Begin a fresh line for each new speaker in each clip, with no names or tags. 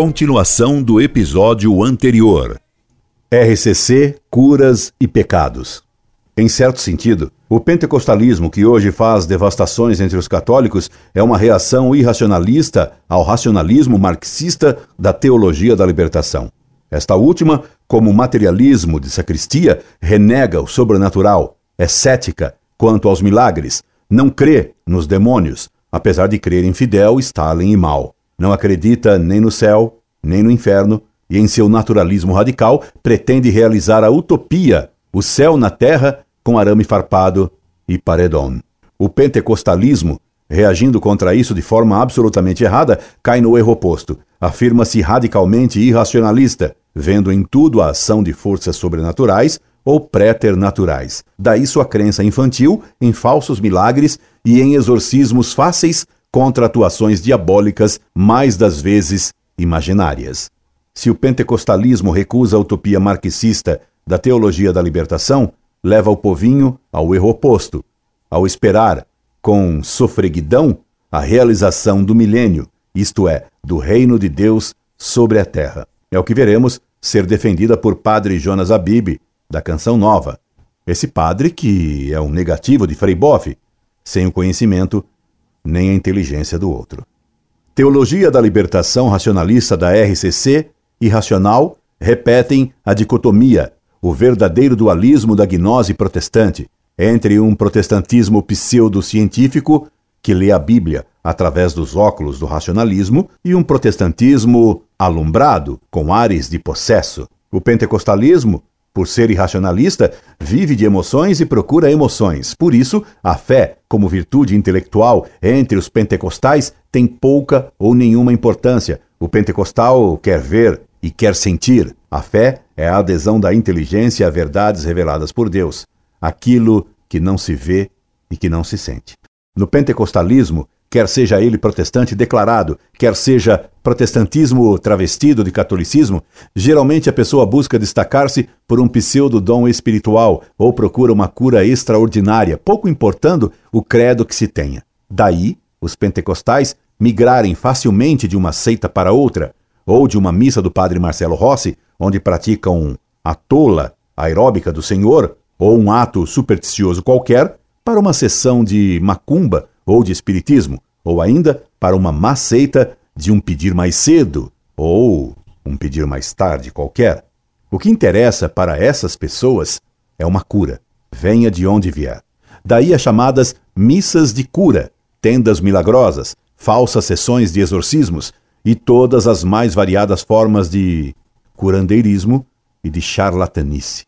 Continuação do episódio anterior.
RCC, curas e pecados. Em certo sentido, o pentecostalismo que hoje faz devastações entre os católicos é uma reação irracionalista ao racionalismo marxista da teologia da libertação. Esta última, como materialismo de sacristia, renega o sobrenatural, é cética quanto aos milagres, não crê nos demônios, apesar de crer em Fidel, Stalin e Mao. Não acredita nem no céu, nem no inferno, e em seu naturalismo radical pretende realizar a utopia, o céu na terra com arame farpado e paredão. O pentecostalismo, reagindo contra isso de forma absolutamente errada, cai no erro oposto. Afirma-se radicalmente irracionalista, vendo em tudo a ação de forças sobrenaturais ou préternaturais. Daí sua crença infantil em falsos milagres e em exorcismos fáceis contra atuações diabólicas, mais das vezes imaginárias. Se o pentecostalismo recusa a utopia marxista da teologia da libertação, leva o povinho ao erro oposto, ao esperar, com sofreguidão, a realização do milênio, isto é, do reino de Deus sobre a terra. É o que veremos ser defendida por padre Jonas Abib, da Canção Nova. Esse padre que é um negativo de Frei Boff, sem o conhecimento nem a inteligência do outro. Teologia da libertação racionalista da RCC e racional repetem a dicotomia o verdadeiro dualismo da gnose protestante entre um protestantismo pseudocientífico que lê a Bíblia através dos óculos do racionalismo e um protestantismo alumbrado com ares de possesso. O pentecostalismo, por ser irracionalista, vive de emoções e procura emoções. Por isso, a fé, como virtude intelectual entre os pentecostais, tem pouca ou nenhuma importância. O pentecostal quer ver e quer sentir. A fé é a adesão da inteligência a verdades reveladas por Deus, aquilo que não se vê e que não se sente. No pentecostalismo, quer seja ele protestante declarado, quer seja protestantismo travestido de catolicismo, geralmente a pessoa busca destacar-se por um pseudo-dom espiritual ou procura uma cura extraordinária, pouco importando o credo que se tenha. Daí, os pentecostais migrarem facilmente de uma seita para outra, ou de uma missa do padre Marcelo Rossi, onde praticam a tola aeróbica do Senhor, ou um ato supersticioso qualquer, para uma sessão de macumba ou de espiritismo, ou ainda para uma má seita de um pedir mais cedo ou um pedir mais tarde qualquer. O que interessa para essas pessoas é uma cura, venha de onde vier. Daí as chamadas missas de cura, tendas milagrosas, falsas sessões de exorcismos, e todas as mais variadas formas de curandeirismo e de charlatanice.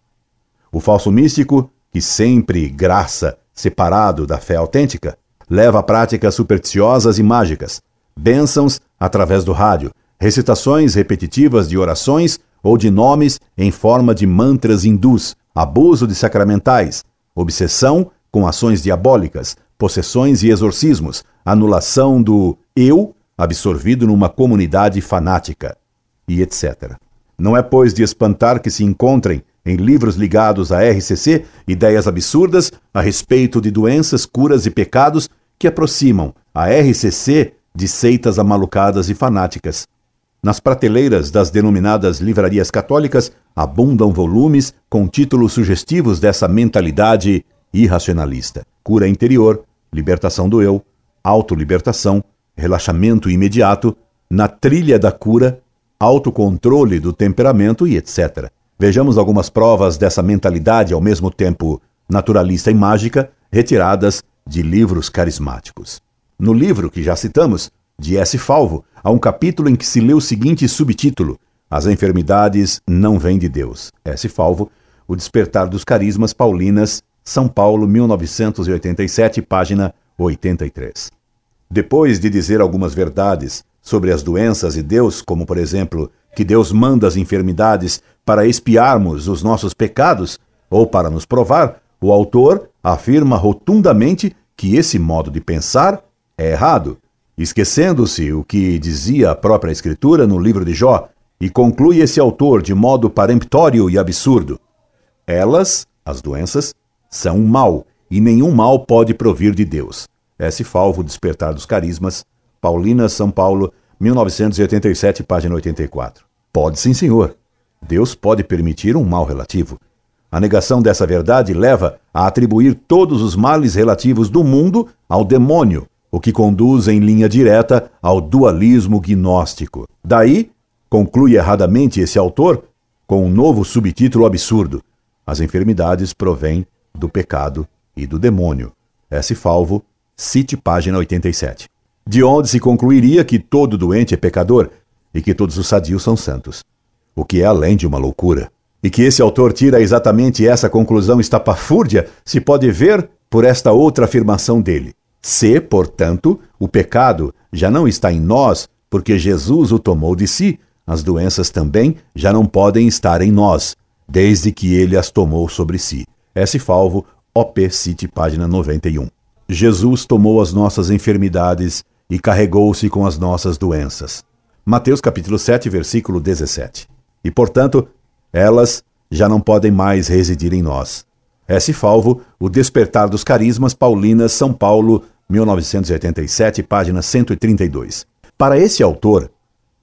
O falso místico, que sempre graça separado da fé autêntica, leva a práticas supersticiosas e mágicas, bênçãos através do rádio, recitações repetitivas de orações ou de nomes em forma de mantras hindus, abuso de sacramentais, obsessão com ações diabólicas, possessões e exorcismos, anulação do eu absorvido numa comunidade fanática, e etc. Não é, pois, de espantar que se encontrem em livros ligados à RCC ideias absurdas a respeito de doenças, curas e pecados que aproximam a RCC de seitas amalucadas e fanáticas. Nas prateleiras das denominadas livrarias católicas abundam volumes com títulos sugestivos dessa mentalidade irracionalista: cura interior, libertação do eu, autolibertação, relaxamento imediato, na trilha da cura, autocontrole do temperamento e etc. Vejamos algumas provas dessa mentalidade ao mesmo tempo naturalista e mágica, retiradas de livros carismáticos. No livro que já citamos, de S. Falvo, há um capítulo em que se lê o seguinte subtítulo: As enfermidades não vêm de Deus. S. Falvo, O Despertar dos Carismas Paulinas, São Paulo, 1987, página 83. Depois de dizer algumas verdades sobre as doenças e Deus, como por exemplo, que Deus manda as enfermidades para espiarmos os nossos pecados ou para nos provar, o autor afirma rotundamente que esse modo de pensar é errado, esquecendo-se o que dizia a própria Escritura no livro de Jó, e conclui esse autor de modo peremptório e absurdo. Elas, as doenças, são um mal, e nenhum mal pode provir de Deus. S. Falvo, Despertar dos Carismas, Paulina, São Paulo, 1987, página 84. Pode sim, senhor. Deus pode permitir um mal relativo. A negação dessa verdade leva a atribuir todos os males relativos do mundo ao demônio, o que conduz em linha direta ao dualismo gnóstico. Daí, conclui erradamente esse autor com um novo subtítulo absurdo: As enfermidades provêm do pecado e do demônio. S. Falvo, cite página 87. De onde se concluiria que todo doente é pecador e que todos os sadios são santos. O que é além de uma loucura. E que esse autor tira exatamente essa conclusão estapafúrdia se pode ver por esta outra afirmação dele. Se, portanto, o pecado já não está em nós, porque Jesus o tomou de si, as doenças também já não podem estar em nós, desde que ele as tomou sobre si. S. Falvo, OP City, página 91. Jesus tomou as nossas enfermidades e carregou-se com as nossas doenças. Mateus capítulo 7, versículo 17. E, portanto, elas já não podem mais residir em nós. S. Falvo, O Despertar dos Carismas, Paulinas, São Paulo, 1987, página 132. Para esse autor,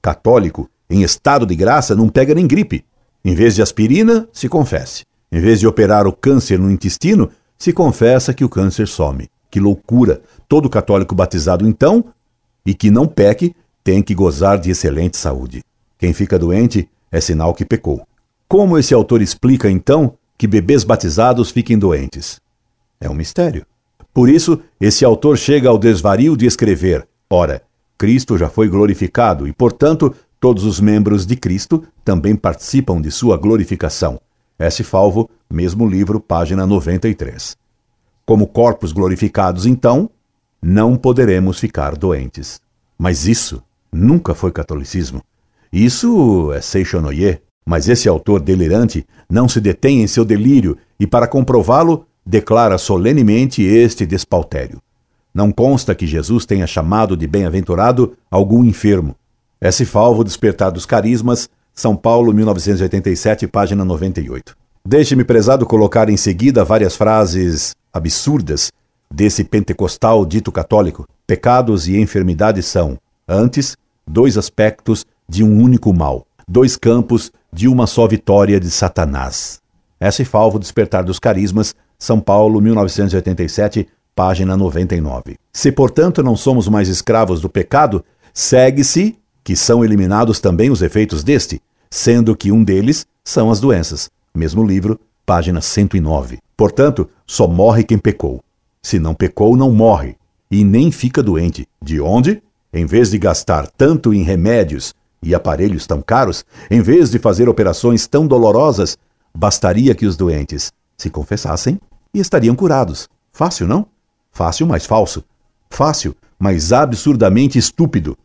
católico, em estado de graça, não pega nem gripe. Em vez de aspirina, se confesse. Em vez de operar o câncer no intestino, se confessa que o câncer some. Que loucura! Todo católico batizado, então, e que não peque, tem que gozar de excelente saúde. Quem fica doente é sinal que pecou. Como esse autor explica, então, que bebês batizados fiquem doentes? É um mistério. Por isso, esse autor chega ao desvario de escrever: ora, Cristo já foi glorificado e, portanto, todos os membros de Cristo também participam de sua glorificação. S. Falvo, mesmo livro, página 93. Como corpos glorificados, então, não poderemos ficar doentes. Mas isso nunca foi catolicismo. Isso é Seixonoye, mas esse autor delirante não se detém em seu delírio e, para comprová-lo, declara solenemente este despautério. Não consta que Jesus tenha chamado de bem-aventurado algum enfermo. S. Falvo, Despertar dos Carismas, São Paulo, 1987, página 98. Deixe-me, prezado, colocar em seguida várias frases absurdas desse pentecostal dito católico. Pecados e enfermidades são, antes, dois aspectos de um único mal, dois campos de uma só vitória de Satanás. S. Falvo, Despertar dos Carismas, São Paulo, 1987, página 99. Se, portanto, não somos mais escravos do pecado, segue-se que são eliminados também os efeitos deste, sendo que um deles são as doenças. Mesmo livro, página 109. Portanto, só morre quem pecou. Se não pecou, não morre, e nem fica doente. De onde? Em vez de gastar tanto em remédios e aparelhos tão caros, em vez de fazer operações tão dolorosas, bastaria que os doentes se confessassem e estariam curados. Fácil, não? Fácil, mas falso. Fácil, mas absurdamente estúpido.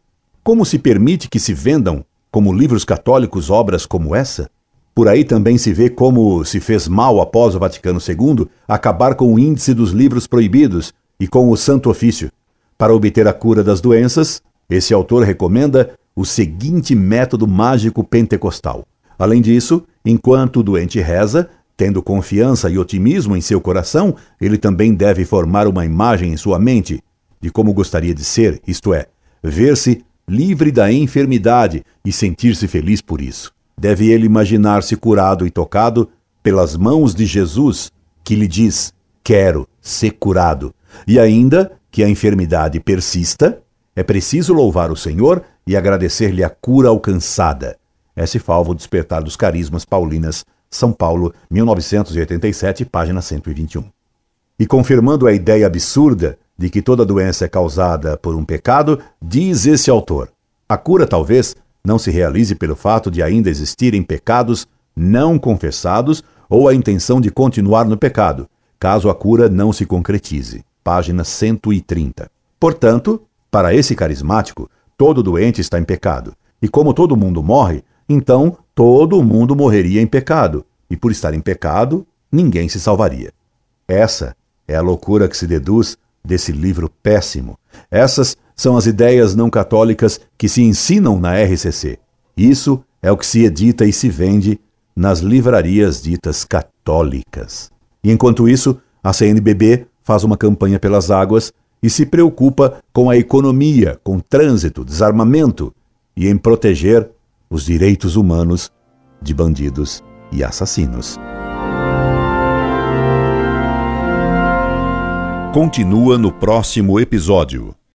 Como se permite que se vendam, como livros católicos, obras como essa? Por aí também se vê como se fez mal após o Vaticano II acabar com o índice dos livros proibidos e com o Santo Ofício. Para obter a cura das doenças, esse autor recomenda o seguinte método mágico pentecostal. Além disso, enquanto o doente reza, tendo confiança e otimismo em seu coração, ele também deve formar uma imagem em sua mente de como gostaria de ser, isto é, ver-se livre da enfermidade e sentir-se feliz por isso. Deve ele imaginar-se curado e tocado pelas mãos de Jesus, que lhe diz: Quero ser curado. E ainda que a enfermidade persista, é preciso louvar o Senhor e agradecer-lhe a cura alcançada. S. Falvo, Despertar dos Carismas Paulinas, São Paulo, 1987, página 121. E confirmando a ideia absurda de que toda doença é causada por um pecado, diz esse autor: a cura talvez não se realize pelo fato de ainda existirem pecados não confessados ou a intenção de continuar no pecado, caso a cura não se concretize. Página 130. Portanto, para esse carismático, todo doente está em pecado. E como todo mundo morre, então todo mundo morreria em pecado. E por estar em pecado, ninguém se salvaria. Essa é a loucura que se deduz desse livro péssimo. Essas são as ideias não católicas que se ensinam na RCC. Isso é o que se edita e se vende nas livrarias ditas católicas. E enquanto isso, a CNBB faz uma campanha pelas águas e se preocupa com a economia, com trânsito, desarmamento e em proteger os direitos humanos de bandidos e assassinos.
Continua no próximo episódio.